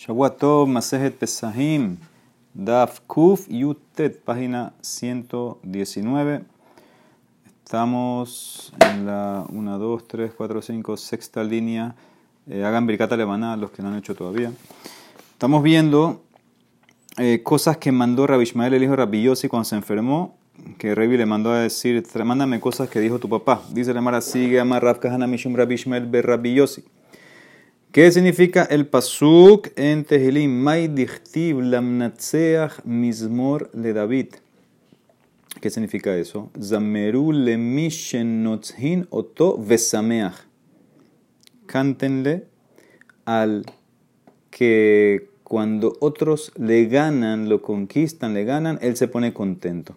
Shawato Masejet Pesahim, Daf Kuf Yutet, página 119. Estamos en la 1, 2, 3, 4, 5, sexta línea. Eh, hagan bricata levana los que no han hecho todavía. Estamos viendo eh, cosas que mandó Rabbi Ishmael, el hijo de Rabbi Yossi, cuando se enfermó. Que Rabbi le mandó a decir: Mándame cosas que dijo tu papá. Dice la Mara: Sigue a Rav Kahana Mishum Rabbi Ishmael Ber Rabbi Yossi. ¿Qué significa el pasuk en Tehilim? May mizmor le David. ¿Qué significa eso? Zameru le notzhin oto vesameach. Cántenle al que cuando otros le ganan, lo conquistan, le ganan, él se pone contento.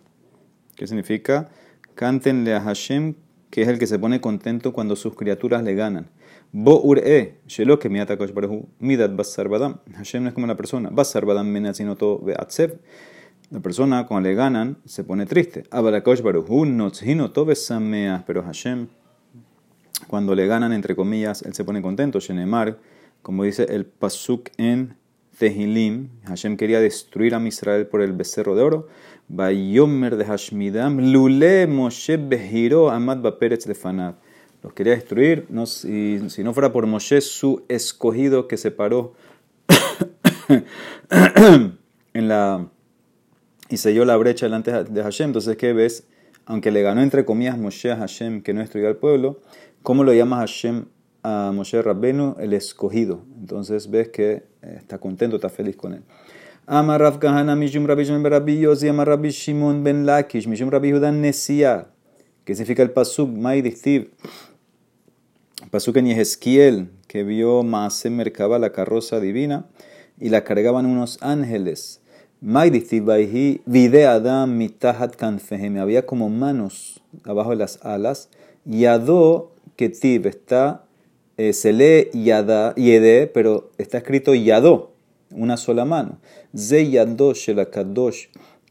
¿Qué significa? Cántenle a Hashem, que es el que se pone contento cuando sus criaturas le ganan. Bo ure, shelo que miata kosh baruhu, midat basar badam. Hashem no es como la persona. Basar badam menacinoto beatsev. La persona, cuando le ganan, se pone triste. Abarakosh baruhu, notzhinoto besameas. Pero Hashem, cuando le ganan, entre comillas, él se pone contento. Shenemar, como dice el pasuk en Tehilim, Hashem quería destruir a Israel por el becerro de oro. Bayomer de Hashmidam, lule Moshe behiro amad baperetz lefanat los quería destruir. No, si, si, no fuera por Moshe, su escogido que se paró en la, y selló la brecha delante de Hashem. Entonces, ¿qué ves? Aunque le ganó entre comillas Moshe a Hashem, que no destruyó al pueblo, ¿cómo lo llama Hashem a Moshe Rabbenu? El escogido. Entonces ves que está contento, está feliz con él. Amar Rav Kahana Mishum Rabbi Shimon Rabbi Yosi Amar Rabbi Shimon ben Lakish Mishum Rabbi Judan Nesia. ¿Qué significa el pasuk? Mai Dichtiv. Pasuk en que vio Maase Merkaba, la carroza divina, y la cargaban unos ángeles. Vide Adam mitahat kanfehem. Había como manos abajo de las alas. Yado ketiv. Está, eh, se lee yede, pero está escrito yado. Una sola mano. Ze yado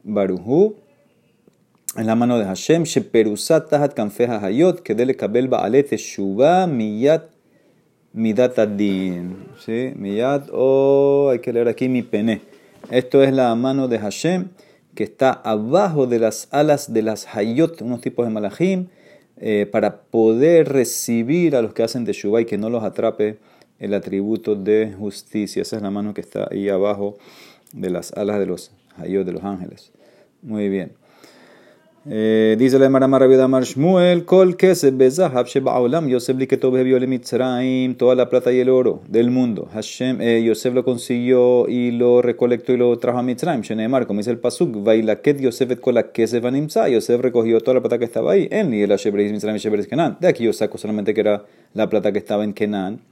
baruhu en la mano de Hashem, Sheperusat Tahat Kanfeja Hayot, que dele Kabel Baalet Shuba Miyat Midat Adin. ¿Sí? Miyat, oh, hay que leer aquí mi pene. Esto es la mano de Hashem, que está abajo de las alas de las Hayot, unos tipos de malachim, eh, para poder recibir a los que hacen de Shuba y que no los atrape el atributo de justicia. Esa es la mano que está ahí abajo de las alas de los Hayot, de los ángeles. Muy bien. Eh, dice la Emara Marabida Mar Shmuel, Kol Keseb Bezahab Sheba Olam, Yosef li Ketov Hebiole Mitzrayim, toda la plata y el oro del mundo. Hashem, eh, Yosef lo consiguió y lo recolectó y lo trajo a Mitzrayim. Sheneemar, como dice el Pasuk, Vailaket Yosef et Kol Keseb Animsa, Yosef recogió toda la plata que estaba ahí. En ni el Ashebreis Mitzrayim Shebreis Kenan. De aquí yo saco solamente que era la plata que estaba en Kenan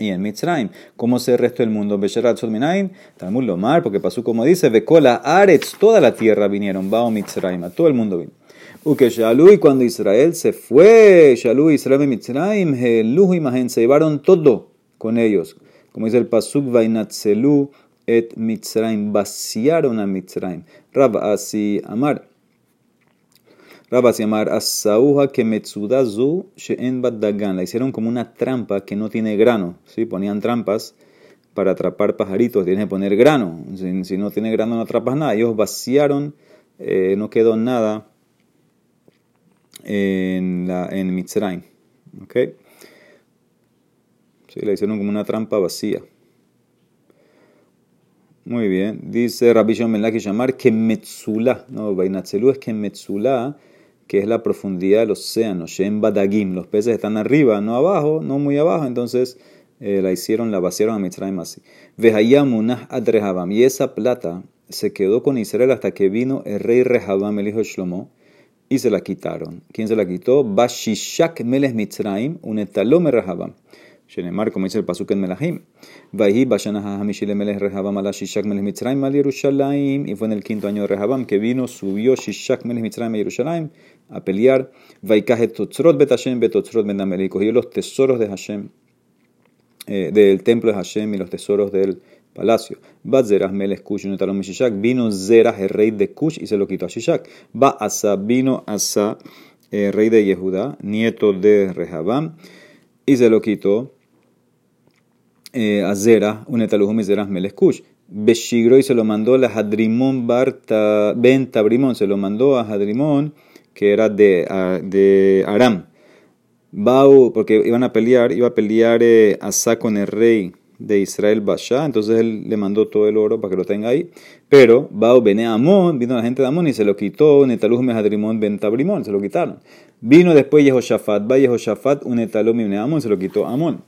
y en Mitzrayim. ¿Cómo se el resto del mundo? Besherat Sodminaim, Talmud Lomar, porque pasó como dice, Bekola Aretz, toda la tierra vinieron, Bao Mitzrayim, todo el mundo vino. Uke Shalui, cuando Israel se fue, Shalui, Israel y Mitzrayim, Heluhu y se llevaron todo con ellos. Como dice el Pasuk, Vainatzelu et Mitzrayim, vaciaron a Mitzrayim. Rab Asi Amar. Rabba se llamar Asauja que Metsudazu Sheen Dagan. La hicieron como una trampa que no tiene grano. ¿sí? Ponían trampas para atrapar pajaritos. Tienes que poner grano. Si, no tiene grano, no atrapas nada. Ellos vaciaron, eh, no quedó nada en, la, en Mitzrayim. Sí, la hicieron como una trampa vacía. Muy bien. Dice Rabbi Shimon Ben llamar que Metzula. No, Vainatzelu es que que es la profundidad del océano, Shem Badagim, los peces están arriba, no abajo, no muy abajo, entonces eh, la hicieron, la vaciaron a Mitzrayim así. Vehayamunah ad Rehabam, y esa plata se quedó con Israel hasta que vino el rey Rehabam, el hijo de Shlomo, y se la quitaron. ¿Quién se la quitó? Bashishak Melech Mitzrayim, un etalome Rehabam. Y fue en el quinto año de Rehabam que vino, subió Shishak Melech Mitzrayim a Yerushalayim a pelear. Vaikaje Totzrot Bet Hashem Betotzrot Ben Amel. Y los tesoros de Hashem, del templo de Hashem y los tesoros del palacio. Y. Vino Zerah, el rey de Kush, y se lo quitó a Shishak. Vino Asa, rey de Yehuda, nieto de Rehabam, y se lo quitó eh, a Zera, un etalujo miseras melescush. Beshigro y se lo mandó a Hadrimón Barta, Ben Tabrimón, se lo mandó a Hadrimón, que era de, de Aram. Bau, porque iban a pelear, iba a pelear eh, Asa con el rey de Israel Basha, entonces él le mandó todo el oro para que lo tenga ahí. Pero Bau Bene Amón, vino la gente de Amón y se lo quitó, Netaluj Mehadrimón Ben Tabrimón, se lo quitaron. Vino después Yehoshafat, va Yehoshafat, un Netalum Amón, se lo quitó Amón.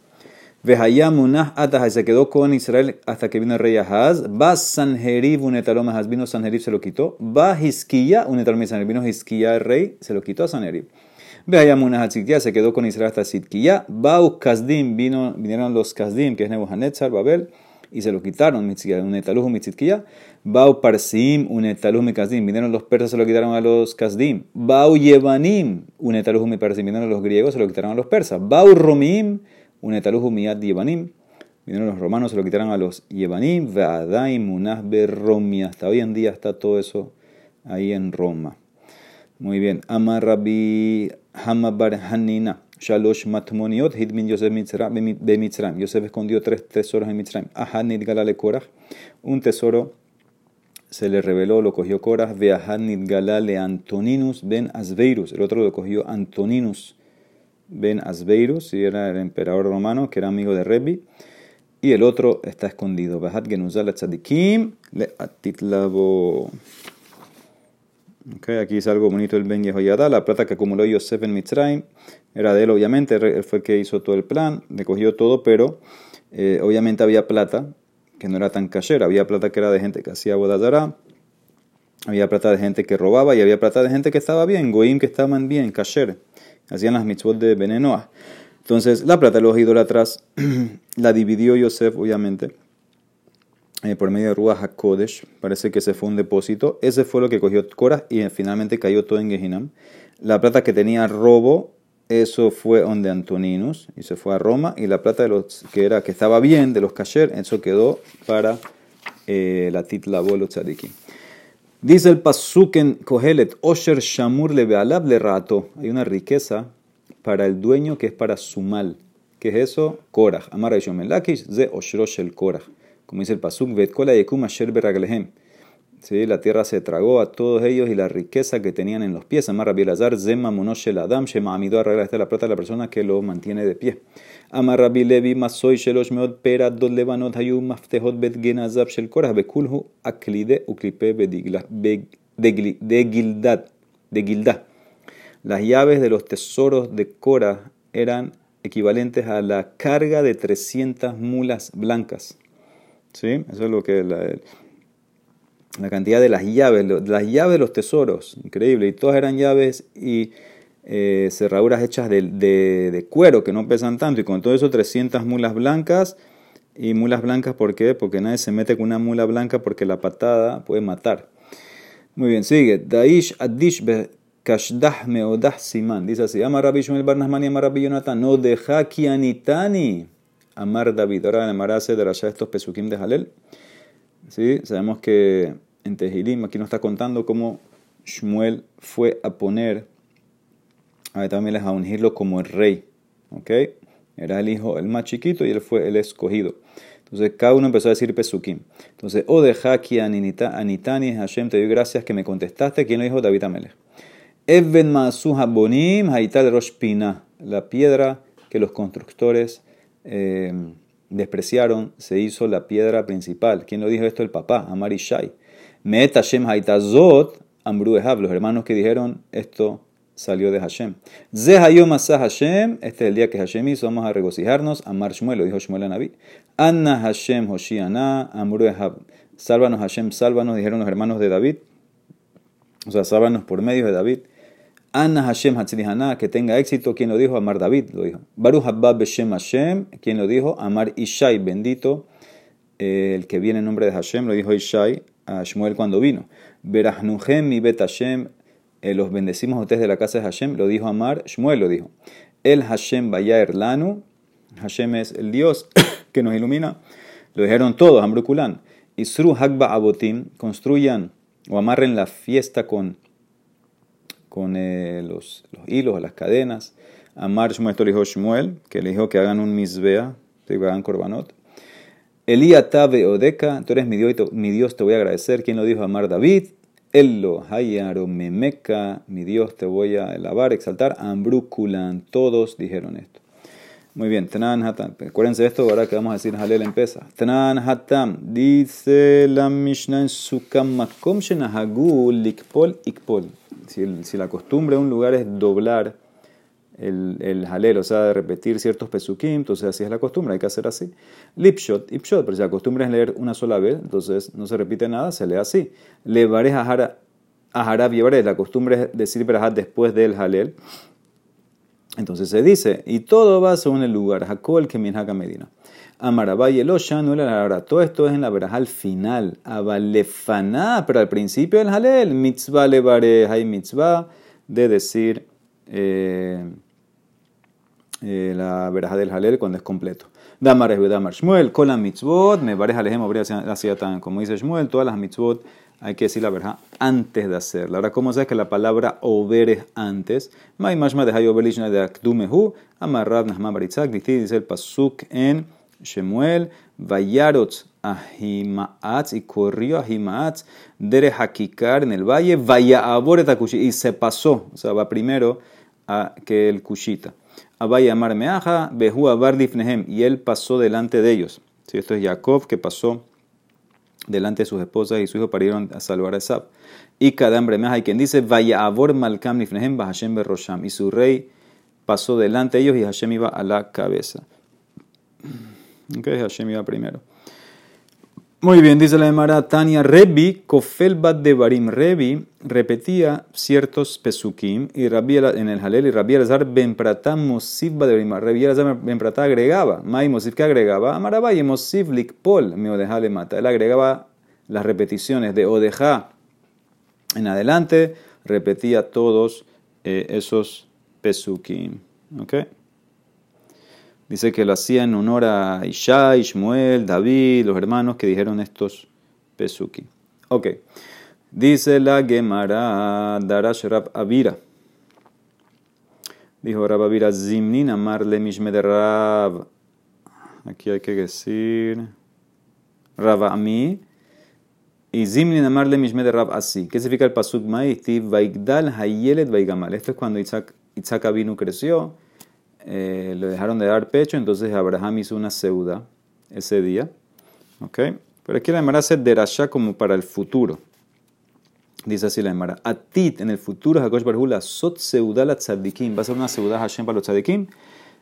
Vehayamunah Atah, se quedó con Israel hasta que vino el rey Ahaz. Va Sanherib, un Netalum Ahaz, vino Sanherib, se lo quitó. Va Hisquilla, un Netalum Sanherib, vino Hisquilla el rey, se lo quitó a Sanherib. Vehayamunah Hatzitkia, se quedó con Israel hasta Sitquilla. Bau Kazdim, vino, vinieron los Kazdim, que es Nebuchadnezzar, Babel y se lo quitaron, un etalujo mitzitkia. Bau parsim, un etalujo kazdim. Vinieron los persas, se lo quitaron a los kazdim. Bau yevanim, un etalujo mi parsim. Vinieron los griegos, se lo quitaron a los persas. Bau romim, un etalujo miad yevanim. Vinieron los romanos, se lo quitaron a los yevanim. Ve'adaim, munah berromia. Hasta hoy en día está todo eso ahí en Roma. Muy bien. Amar Rabbi Hamabar Hanina. Shalosh Matmoniot, Hidmin Yosef Mitzrayim. Yosef escondió tres tesoros en Mitzrayim. Ahad Nidgalale Korach. Un tesoro se le reveló, lo cogió Korach. Veahad Nidgalale Antoninus ben Asbeirus. El otro lo cogió Antoninus ben Asbeirus, y era el emperador romano, que era amigo de Rebbi. Y el otro está escondido. Veahad Genuzal Tzadikim le Atitlavo. Okay, aquí es algo bonito el Ben Yehoyada, la plata que acumuló Yosef en Mitzrayim, era de él obviamente, él fue el que hizo todo el plan, le cogió todo, pero eh, obviamente había plata que no era tan cachera, había plata que era de gente que hacía bodazara, había plata de gente que robaba y había plata de gente que estaba bien, goim que estaban bien, kasher, hacían las mitzvot de Benenoah. Entonces la plata de los atrás la dividió Yosef obviamente eh, por medio de Ruach HaKodesh, parece que se fue un depósito. Ese fue lo que cogió Korah y finalmente cayó todo en Gehinam. La plata que tenía robo, eso fue donde Antoninus y se fue a Roma. Y la plata de los que era que estaba bien, de los kasher, eso quedó para eh, la titla bolo tzadiki. Dice el pasuk en Kohelet, Osher Shamur le bealab le rato. Hay una riqueza para el dueño que es para su mal. ¿Qué es eso? Korah. Amar Lakish, ze Oshrosh el Korah como dice el Pasuk, Vetkola Yekum Asher ¿Sí? La tierra se tragó a todos ellos y la riqueza que tenían en los pies. Amar Rabbi Lazar, Zema Monoshel Adam, Shema Amido arregla esta la plata de la persona que lo mantiene de pie. Amar Rabbi Levi, Masoy Shelosh Meod Pera, Dod Levanot Hayu Maftehot Bet Genazab Shel Korah, Bekulhu Aklide Uklipe de Gildad. De Gilda. Las llaves de los tesoros de Korah eran equivalentes a la carga de 300 mulas blancas. ¿Sí? Eso es lo que la, la cantidad de las llaves, las llaves de los tesoros, increíble. Y todas eran llaves y eh, cerraduras hechas de, de, cuero que no pesan tanto. Y con todo eso 300 mulas blancas. Y mulas blancas, ¿por qué? Porque nadie se mete con una mula blanca porque la patada puede matar. Muy bien, sigue. Daish adish kashdah meodah siman. Dice así. Ama Rabbi Shmuel Barnasmani, ama Rabbi Yonatan. No deja kianitani. Amar David. Ahora en hace de estos pesukim de Halel. ¿Sí? Sabemos que en Tehilim, aquí nos está contando cómo Shmuel fue a poner a también a ungirlo como el rey. ¿Ok? Era el hijo, el más chiquito, y él fue el escogido. Entonces cada uno empezó a decir pesukim. Entonces, O de Haki Anitani Hashem, te doy gracias que me contestaste. ¿Quién lo dijo? David Amelech. Even Masu Habonim Haital Roshpina. La piedra que los constructores Em, despreciaron, se hizo la piedra principal. ¿Quién lo dijo esto? El papá, Amar Ishai. Met Hashem Haitazot Amru Los hermanos que dijeron esto salió de Hashem. Zehayom Hashem. Este es el día que Hashem hizo. Vamos a regocijarnos. Amar Shmuel, lo dijo Shmuel a Naví. Anna Hashem Hoshiana Amru Sálvanos Hashem, sálvanos, dijeron los hermanos de David. O sea, sálvanos por medio de David. Anna Hashem Hatzlihana, que tenga éxito. ¿Quién lo dijo? Amar David lo dijo. Baruch Habba Beshem Hashem. ¿Quién lo dijo? Amar Ishai, bendito. Eh, el que viene en nombre de Hashem, lo dijo Ishai a Shmuel cuando vino. Berahnuhem mi bet Hashem. Eh, los bendecimos a ustedes de la casa de Hashem. Lo dijo Amar. Shmuel lo dijo. El Hashem Bayaer Lanu. Hashem es el Dios que nos ilumina. Lo dijeron todos, Ambrukulan. Isru Hagba Abotim. Construyan o amarren la fiesta con con eh, los, los, hilos, las cadenas. Amar Shmuel, esto le dijo Shmuel, que le dijo que hagan un misbea, que hagan korbanot. Elía Tabe Odeca, tú eres mi Dios, mi Dios, te voy a agradecer. ¿Quién lo dijo? Amar David. Ello, Hayaro, Memeca, mi Dios, te voy a alabar, exaltar. Ambruculan, todos dijeron esto. Muy bien, Tnan Hatam. Acuérdense esto ahora que vamos a decir Halel empieza. Tnan Hatam. Dice la Mishnah en su Makom Shenahagul Likpol Ikpol. Si, la costumbre de un lugar es doblar el, el halel, o sea, de repetir ciertos pesukim, entonces así es la costumbre, hay que hacer así. Lipshot, ipshot, pero si la costumbre es leer una sola vez, entonces no se repite nada, se lee así. Levares a Harab y la costumbre es decir Berahat después del halel. Entonces se dice, y todo va según el lugar, Jacob que Minhaka Medina. Amarabay el no la Todo esto es en la veraja al final. Abalefaná, pero al principio el halel. Mitzvah levare, hay mitzvah de decir eh, eh, la veraja del halel cuando es completo. Damar es Damar Shmuel, con la mitzvot, me parece alejem habría sido tan, como dice Shmuel, todas las mitzvot hay que decir la verdad antes de hacerla. Ahora, ¿cómo sabes que la palabra over es antes? Mai mashma de hayobelishna de akdumehu, amarrab nahma baritzak, dice el pasuk en Shemuel, vayarot ahimaatz, y corrió ahimaatz, dere hakikar en el valle, vaya aboret y se pasó, o sea, va primero a que el kushita. Abaya amar meaja, behu abar y él pasó delante de ellos. Si esto es Jacob que pasó delante de sus esposas y su hijo para a salvar a Esab. Y cada hambre más hay quien dice, vaya abor malkam nifnehem Hashem berrosham. Y su rey pasó delante de ellos y Hashem iba a la cabeza. Ok, Hashem iba primero. Muy bien, dice la Emara Tania Rebi, Kofel de Barim. Rebi repetía ciertos pesukim y Rabbi en el Halel y Rabbi Elazar Ben Pratá Mosif de Barim. Rabbi Elazar Ben Pratá agregaba, Mai Mosif que agregaba, Amarabay Mosif Likpol, me odeja le mata. Él agregaba las repeticiones de odeja en adelante, repetía todos eh, esos pesukim. ¿Ok? Dice que lo hacía en honor a Isha, Ishmuel, David, los hermanos que dijeron estos pesuki. Ok. Dice la Gemara Darash Rab Avira. Dijo Rab Avira, Zimnin amarle mishme de Rab. Aquí hay que decir Rab Ami. Y Zimnin amarle mishme de Rab así. ¿Qué significa el pasuk maísti? Vaigdal hayelet vaigamal. Esto es cuando Isaac Abinu creció eh, le dejaron de dar pecho, entonces Abraham hizo una seuda ese día. ¿Ok? Pero aquí la Emara hace derashá como para el futuro. Dice así la Emara. Atit, en el futuro, Hakosh Barhula, sot seuda la tzadikim. Va a ser una seuda Hashem para los tzadikim.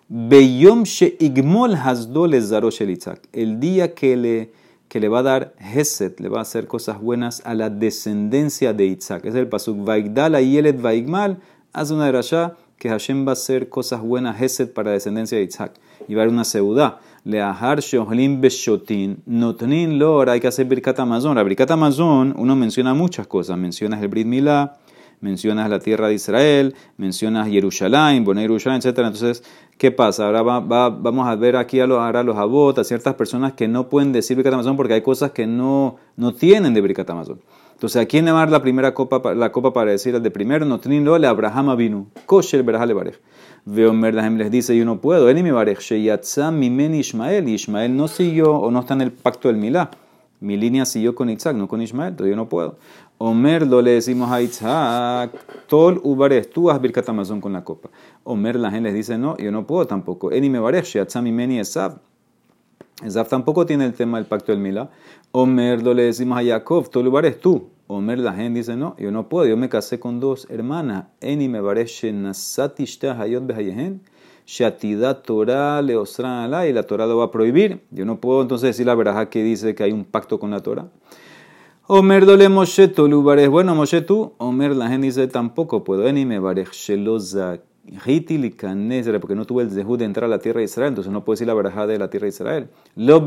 Beyom she igmol hasdo le el El día que le, que le va a dar Heset, le va a hacer cosas buenas a la descendencia de Itzak. Es el pasuk. Vaigdala yelet vaigmal. Hace una derashá que Hashem va a hacer cosas buenas, Hesed, para la descendencia de Isaac. Y va a haber una seudá. Leahar Shohlim Beshotin. Notnin Lor, hay que hacer Birkat Amazon. La Birkat Amazon, uno menciona muchas cosas. Mencionas el Brit Milá, mencionas la tierra de Israel, mencionas Jerusalén, Boné Jerusalén, etc. Entonces, ¿qué pasa? Ahora va, vamos a ver aquí a los, a los abot, a ciertas personas que no pueden decir Birkat Amazon porque hay cosas que no, no tienen de Birkat Amazon. Entonces, ¿a quién le va a dar la primera copa, la copa para decir al de primero? No teniendo le Abraham vino. Kosher berajale barej. Veo Merdahem les dice, yo no puedo. Eni mi barej. Sheyatza men Ishmael. Y Ishmael no siguió o no está en el pacto del Milá. Mi línea siguió con Isaac, no con Ishmael. Entonces yo no puedo. Omer lo le decimos a Isaac. Tol ubarej. Tú has birkat Amazon con la copa. Omer la gente les dice, no, yo no puedo tampoco. Eni me barej. Sheyatza mimeni Esab. Esab tampoco tiene el tema del pacto del Milá. Omer lo le decimos a Jacob, todo lugar es tú. Omer la gente dice, no, yo no puedo, yo me casé con dos hermanas. Eni me parece nasati hayot behayehen. Shatida Torah le ala y la Torah lo va a prohibir. Yo no puedo entonces decir la verdad que dice que hay un pacto con la Torah. Omer dole Moshe tolubares. Bueno, Moshe tú. Omer la gente dice tampoco puedo. Eni me sheloza porque no tuve el zehud de entrar a la tierra de Israel, entonces no puedo decir la verdad de la tierra de Israel. Lo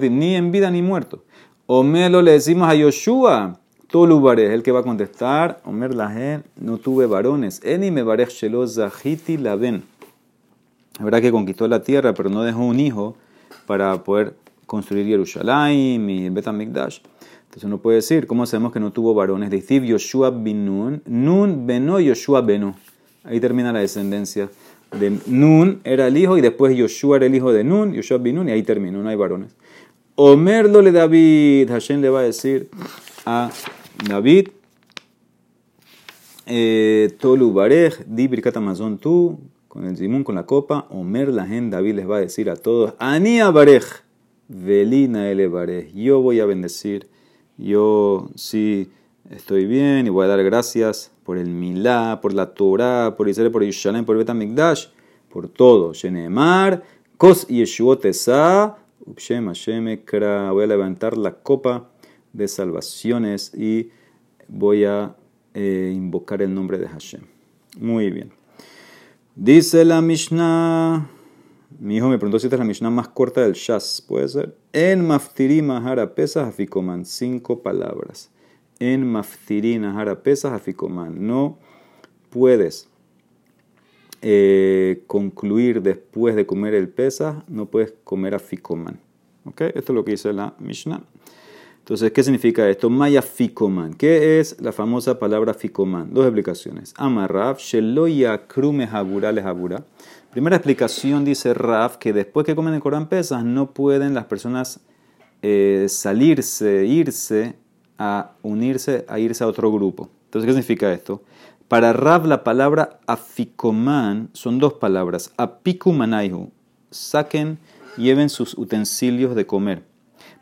ni en vida ni muerto. Omelo le decimos a Yoshua, Tolubares, el que va a contestar, Omer Lahen, no tuve varones. Eni me barej hiti la ven. La verdad que conquistó la tierra, pero no dejó un hijo para poder construir Jerusalén y Betamikdash. Entonces uno puede decir, ¿cómo sabemos que no tuvo varones? Decir Yoshua bin Nun, Nun beno Yoshua beno. Ahí termina la descendencia de Nun, era el hijo, y después Yoshua era el hijo de Nun, Yoshua bin Nun, y ahí terminó, no hay varones. Omerlo le David, Hashem le va a decir a David, eh, Tolu Barej, di Birkat Amazon tú, con el Zimun, con la copa, Omer la gente, David les va a decir a todos, Ania Barej, Velina ele Barej, yo voy a bendecir, yo sí estoy bien y voy a dar gracias por el Milá, por la Torah, por Israel, por Yerushalayim, por Betamikdash, por todo. Shenemar, Kos Yeshuot Upshem Hashem Voy a levantar la copa de salvaciones y voy a eh, invocar el nombre de Hashem. Muy bien. Dice la Mishnah. Mi hijo me preguntó si esta es la Mishnah más corta del Shas. ¿Puede ser? En Maftiri Mahara Pesas Afikoman. Cinco palabras. En Maftiri Mahara Pesas Afikoman. No puedes eh, concluir después de comer el Pesas. No puedes comer Afikoman. ¿Ok? Esto es lo que dice la Mishnah. Entonces, ¿qué significa esto? Maya fikoman. ¿Qué es la famosa palabra fikoman? Dos explicaciones. Amarraf, sheloya krume habura le habura. Primera explicación dice Raf que después que comen el Corán pesas no pueden las personas eh, salirse, irse a unirse, a irse a otro grupo. Entonces, ¿qué significa esto? Para Raf la palabra afikoman son dos palabras. Apikumanaihu. Saquen, lleven sus utensilios de comer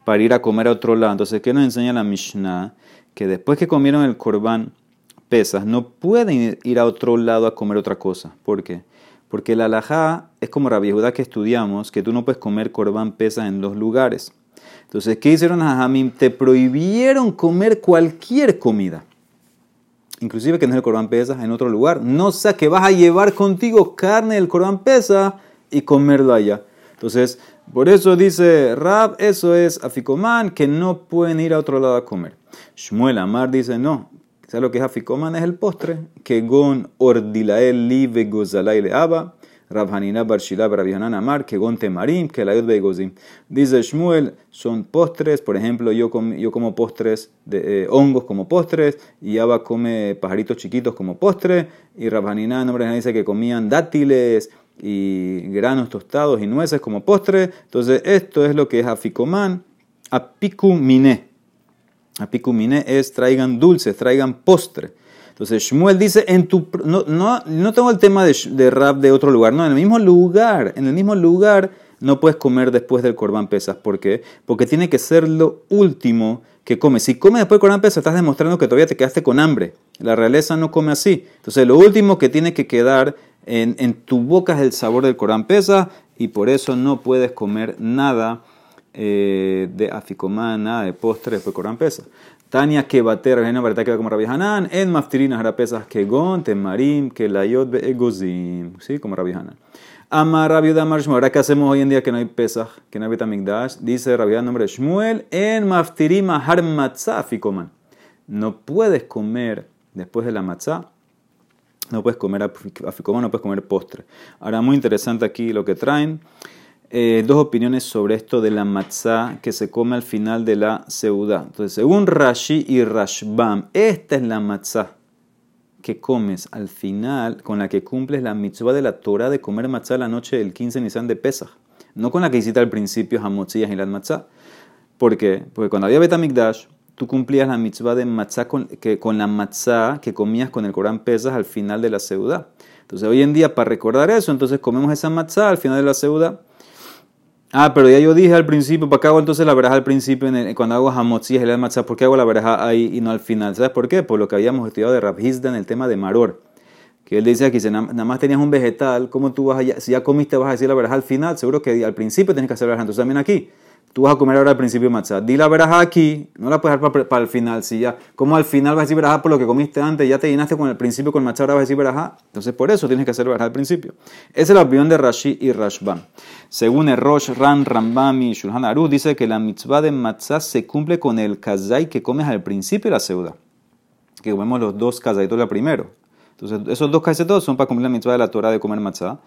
para ir a comer a otro lado. Entonces, ¿qué nos enseña la Mishnah? Que después que comieron el corbán pesas, no pueden ir a otro lado a comer otra cosa. ¿Por qué? Porque la alajá es como la que estudiamos, que tú no puedes comer corbán pesas en dos lugares. Entonces, ¿qué hicieron a Jamim? Te prohibieron comer cualquier comida. Inclusive que no es el corbán pesas en otro lugar. No sea que vas a llevar contigo carne del corbán pesa y comerlo allá. Entonces, por eso dice Rab, eso es aficoman, que no pueden ir a otro lado a comer. Shmuel Amar dice, no, ¿sabes lo que es aficoman? Es el postre. Que gon ordilael li vegozalai le aba. Rab Hanina Barshila Rabihanan Amar, que gon temarim, que la begozim. Dice Shmuel, son postres, por ejemplo, yo, yo como postres de eh, hongos como postres, y Abba come pajaritos chiquitos como postre, y Rab Hanina, nombre dice que comían dátiles, y granos tostados y nueces como postre. Entonces, esto es lo que es aficomán. Apicumine. Apicumine es traigan dulces, traigan postre. Entonces, Shmuel dice, no, no, no tengo el tema de, rap de otro lugar, no, en el mismo lugar, en el mismo lugar no puedes comer después del corbán pesas. ¿Por qué? Porque tiene que ser lo último que comes. Si comes después del corbán pesas, estás demostrando que todavía te quedaste con hambre. La realeza no come así. Entonces, lo último que tiene que quedar en, tu boca es el sabor del Corán pesa y por eso no puedes comer nada eh, de aficomán, nada de postre después Corán pesa. Tania que bater, la verdad que como Rabbi Hanan, en maftirinas pesas que gon, temarim, que layot egozim, ¿sí? Como Rabbi Hanan. Amar Rabbi Damar Shmuel, ahora que hacemos hoy en día que no hay pesas, que no hay betamigdash, dice Rabbi nombre de Shmuel, en maftirima har matzah aficoman. No puedes comer después de la matzah no puedes comer aficomán, no puedes comer postre. Ahora, muy interesante aquí lo que traen. Eh, dos opiniones sobre esto de la matzá que se come al final de la seudá. Entonces, según Rashi y Rashbam, esta es la matzá que comes al final, con la que cumples la mitzvah de la Torah de comer matzá la noche del 15 Nisan de Pesach. No con la que hiciste al principio Hamotzías y la matzá. ¿Por qué? Porque cuando había Betamikdash, tú cumplías la mitzvah de matzah con, que, con la matzah que comías con el Corán Pesas al final de la seudá. Entonces hoy en día para recordar eso, entonces comemos esa matzah al final de la seudá. Ah, pero ya yo dije al principio, ¿para qué hago entonces la veraja al principio cuando hago hamotzías y la matzah? ¿Por qué hago la veraja ahí y no al final? ¿Sabes por qué? Por lo que habíamos estudiado de Rabhizda en el tema de Maror. Que él decía que si nada más tenías un vegetal, ¿cómo tú vas a, si ya comiste vas a decir la veraja al final? Seguro que al principio tienes que hacer la veraja. Entonces también aquí, Tú vas a comer ahora al principio matzah. Di la veraja aquí, no la puedes dejar para, el final. Si ya, como al final vas a decir veraja por lo que comiste antes, ya te llenaste con el principio con matzah, ahora vas a decir veraja. Entonces por eso tienes que hacer veraja al principio. Esa es la opinión de Rashi y Rashbam. Según el Rosh, Ran, Rambam y Shulhan Aruch, dice que la mitzvah de matzah se cumple con el kazai que comes al principio de la seuda. Que comemos los dos kazaitos la primero. Entonces, esos dos todos son para cumplir la mitzvah de la Torah de comer matzah.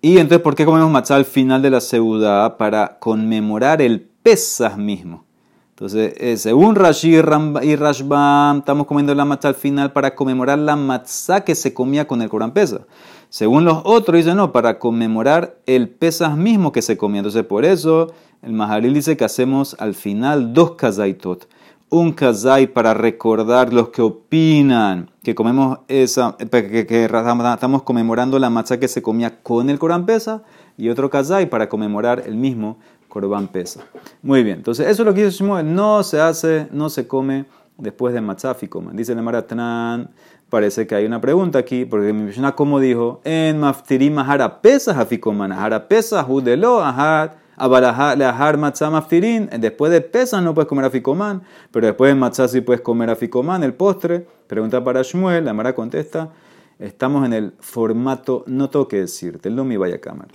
Y entonces, ¿por qué comemos matzah al final de la seuda? Para conmemorar el Pesas mismo. Entonces, eh, según Rashi y Rashbam, estamos comiendo la matzah al final para conmemorar la matzah que se comía con el Corán Pesa. Según los otros, dicen no, para conmemorar el pesas mismo que se comía. Entonces, por eso, el Maharil dice que hacemos al final dos kazaitot. Un kazai para recordar los que opinan que comemos esa, que, que, estamos conmemorando la matzá que se comía con el Corán pesa, y otro kazai para conmemorar el mismo Corban pesa. Muy bien, entonces eso es lo que dice Shmuel. No se hace, no se come después de matzá fikoman. Dice el Maratran, parece que hay una pregunta aquí, porque mi Mishnah, como dijo, en maftirim ahara pesas afikoman, ahara pesas judelo ahar, ahar matzá maftirin, después de pesas no puedes comer afikoman, pero después de matzá sí puedes comer afikoman, el postre. Pregunta para Shmuel, la Mara contesta, estamos en el formato no tengo que decirte, lo mi vaya a cámara.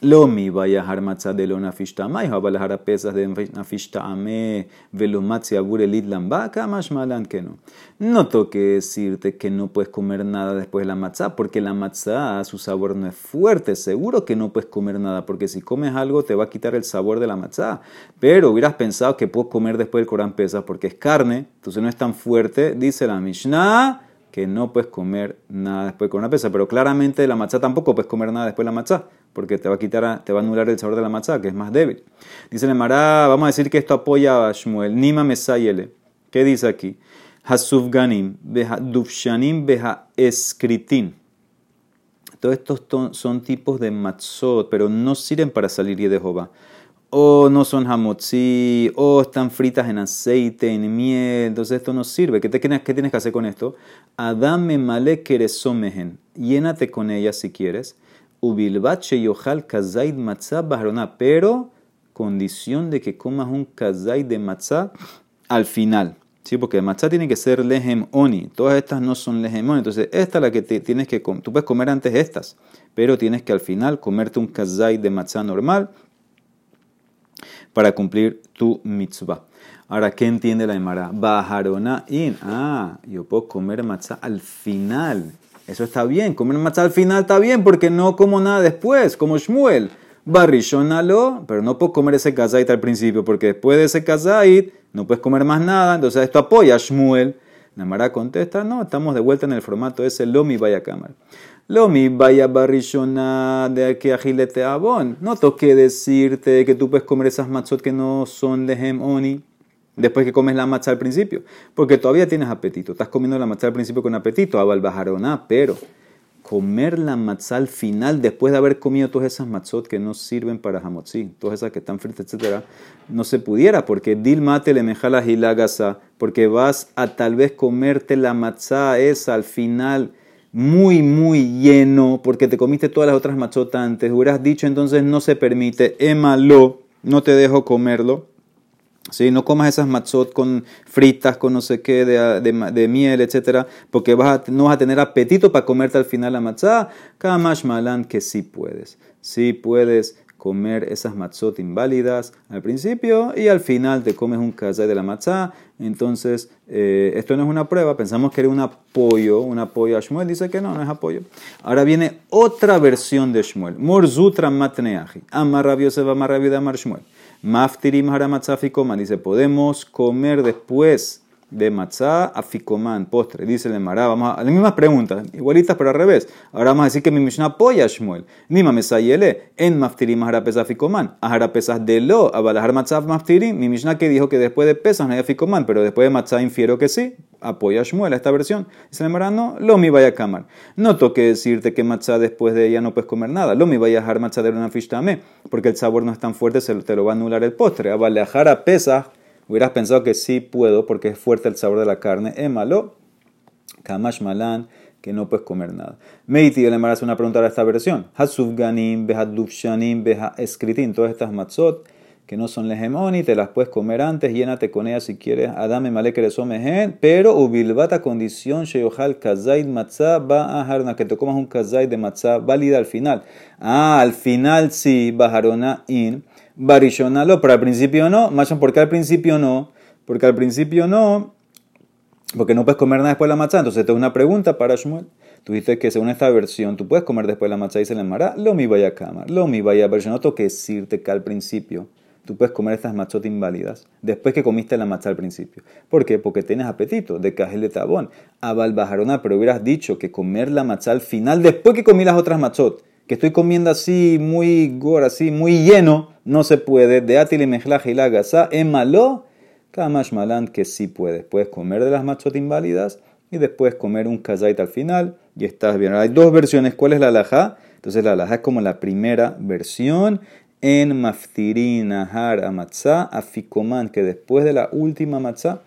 Lo mi vaya matzah de lo nafishta amay, a las pesas de nafishta ame, velo matzi abure litlan baka, más malan que no. No toque decirte que no puedes comer nada después de la matzah, porque la matzah, su sabor no es fuerte. Seguro que no puedes comer nada, porque si comes algo te va a quitar el sabor de la matzah. Pero hubieras pensado que puedo comer después del Corán pesas, porque es carne, entonces no es tan fuerte. Dice la Mishnah que no puedes comer nada después del Corán pesa, pero claramente la matzah tampoco puedes comer nada después de la matzah porque te va a quitar, te va a anular el sabor de la matzá, que es más débil. Dice el Mará, vamos a decir que esto apoya a Shmuel. Nima Mesayele. ¿Qué dice aquí? Hasufganim, beha dufshanim, beha escritin. Todos estos son tipos de matzot, pero no sirven para salir de Jehová. O no son hamotzi, o están fritas en aceite, en miel. Entonces esto no sirve. ¿Qué, tienes que hacer con esto? Adame male keresomehen. Llénate con ellas si quieres Ubilbache yohal kazaid matzah bahrona, pero condición de que comas un kazaid de matzah al final. ¿Sí? Porque el matzah tiene que ser lehem oni. Todas estas no son lehem oni. Entonces, esta es la que tienes que comer. Tú puedes comer antes estas, pero tienes que al final comerte un kazaid de matzah normal para cumplir tu mitzvah. Ahora, ¿qué entiende la Emara? Bajarona in. Ah, yo puedo comer matzah al final. Eso está bien. Comer matzah al final está bien porque no como nada después, como Shmuel. Barrishonalo, pero no puedo comer ese kazait al principio porque después de ese kazait no puedes comer más nada. Entonces esto apoya a Shmuel. Namara contesta, no, estamos de vuelta en el formato ese Lomi vaya cámara. Lomi vaya barrishona de aquí a gilete abon. No toque decirte que tú puedes comer esas matzot que no son lehem oni después que comes la matzah al principio, porque todavía tienes apetito. Estás comiendo la matzah al principio con apetito, abal bajaroná, pero comer la matzah al final, después de haber comido todas esas matzot que no sirven para hamotzi, todas esas que están fritas, etcétera, no se pudiera, porque dil mate le mejala hilagasa, porque vas a tal vez comerte la matzah esa al final muy, muy lleno, porque te comiste todas las otras matzot antes. Hubieras dicho entonces no se permite, émalo, no te dejo comerlo ¿Sí? No comas esas matzot con fritas, con no sé qué, de, de, miel, etcétera, porque vas a, no vas a tener apetito para comerte al final la matzá. Kamash malan que sí puedes. Sí puedes comer esas matzot inválidas al principio y al final te comes un kazay de la matzá. Entonces, eh, esto no es una prueba, pensamos que era un apoyo, un apoyo a Shmuel, dice que no, no es apoyo. Ahora viene otra versión de Shmuel, Morzutra matneaji, amar rabio va amar amar Shmuel. Maftirim haramatzafikoma. Dice, podemos comer después de matzá a fikoman, postre. Dice el Mará, vamos a las mismas preguntas, igualitas pero al revés. Ahora vamos a decir que mi Mishnah apoya a Shmuel. Nima mesayele, en maftirim harapesa fikoman. pesas de lo, abalahar matzah maftirim. Mi Mishnah que dijo que después de pesas no hay fikoman, pero después de matzá infiero que sí. Apoya a Shmuel a esta versión. Dice el Mará, no, lo mi vaya a camar. No toque decirte que matzá después de ella no puedes comer nada. Lo mi vaya a matzá de una fishtame, porque el sabor no es tan fuerte, se te lo va a anular el postre. Abalahar pesas Hubieras pensado que sí puedo porque es fuerte el sabor de la carne. Émalo, kamash malan, que no puedes comer nada. Meiti le hace una pregunta a esta versión. Hasufganim, beha dufshanim, beha escritin. Todas estas matzot que no son legemoni, te las puedes comer antes, llénate con ellas si quieres. Adame male men, pero ubilbata condición sheyohal kazaid matzah ba aharna, que te comas un kazaid de matzah válida al final. Ah, al final sí, bajarona in. Barishonalo, pero al principio no. Machon, ¿por qué al principio no? Porque al principio no, porque no puedes comer nada después de la matzah. Entonces, esta es una pregunta para Shmuel. Tú dices que según esta versión, tú puedes comer después de la matzah y se le mará. Lo mi vaya a cama. Lo mi vaya a versión. No tengo que decirte que al principio tú puedes comer estas matzot inválidas después que comiste la matzá al principio. ¿Por qué? Porque tienes apetito de cajel de tabón. Abal bajarona, pero hubieras dicho que comer la matzá al final después que comí las otras matzot, que estoy comiendo así muy gor, así muy lleno, no se puede. De atil y la gasa, en malo, kamash malan que sí puedes. Puedes comer de las matzot inválidas y después comer un kazait al final y estás bien. hay dos versiones. ¿Cuál es la alajá? Entonces la alajá es como la primera versión en maftirin ahar amatzá afikoman, que después de la última matzá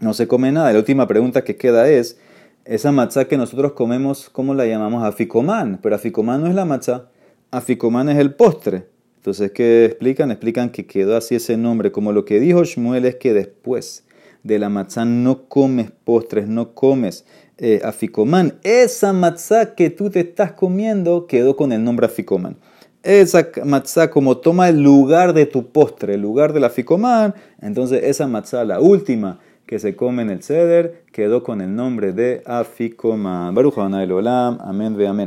no se come nada. La última pregunta que queda es, esa matzá que nosotros comemos, ¿cómo la llamamos? Aficomán. Pero aficomán no es la matzá, aficomán es el postre. Entonces, ¿qué explican? Explican que quedó así ese nombre. Como lo que dijo Shmuel es que después de la matzá no comes postres, no comes eh, aficomán. Esa matzá que tú te estás comiendo quedó con el nombre aficomán esa matzá como toma el lugar de tu postre, el lugar del aficomán, entonces esa matzá, la última que se come en el ceder, quedó con el nombre de aficomán. Baruch Olam, amén ve amén.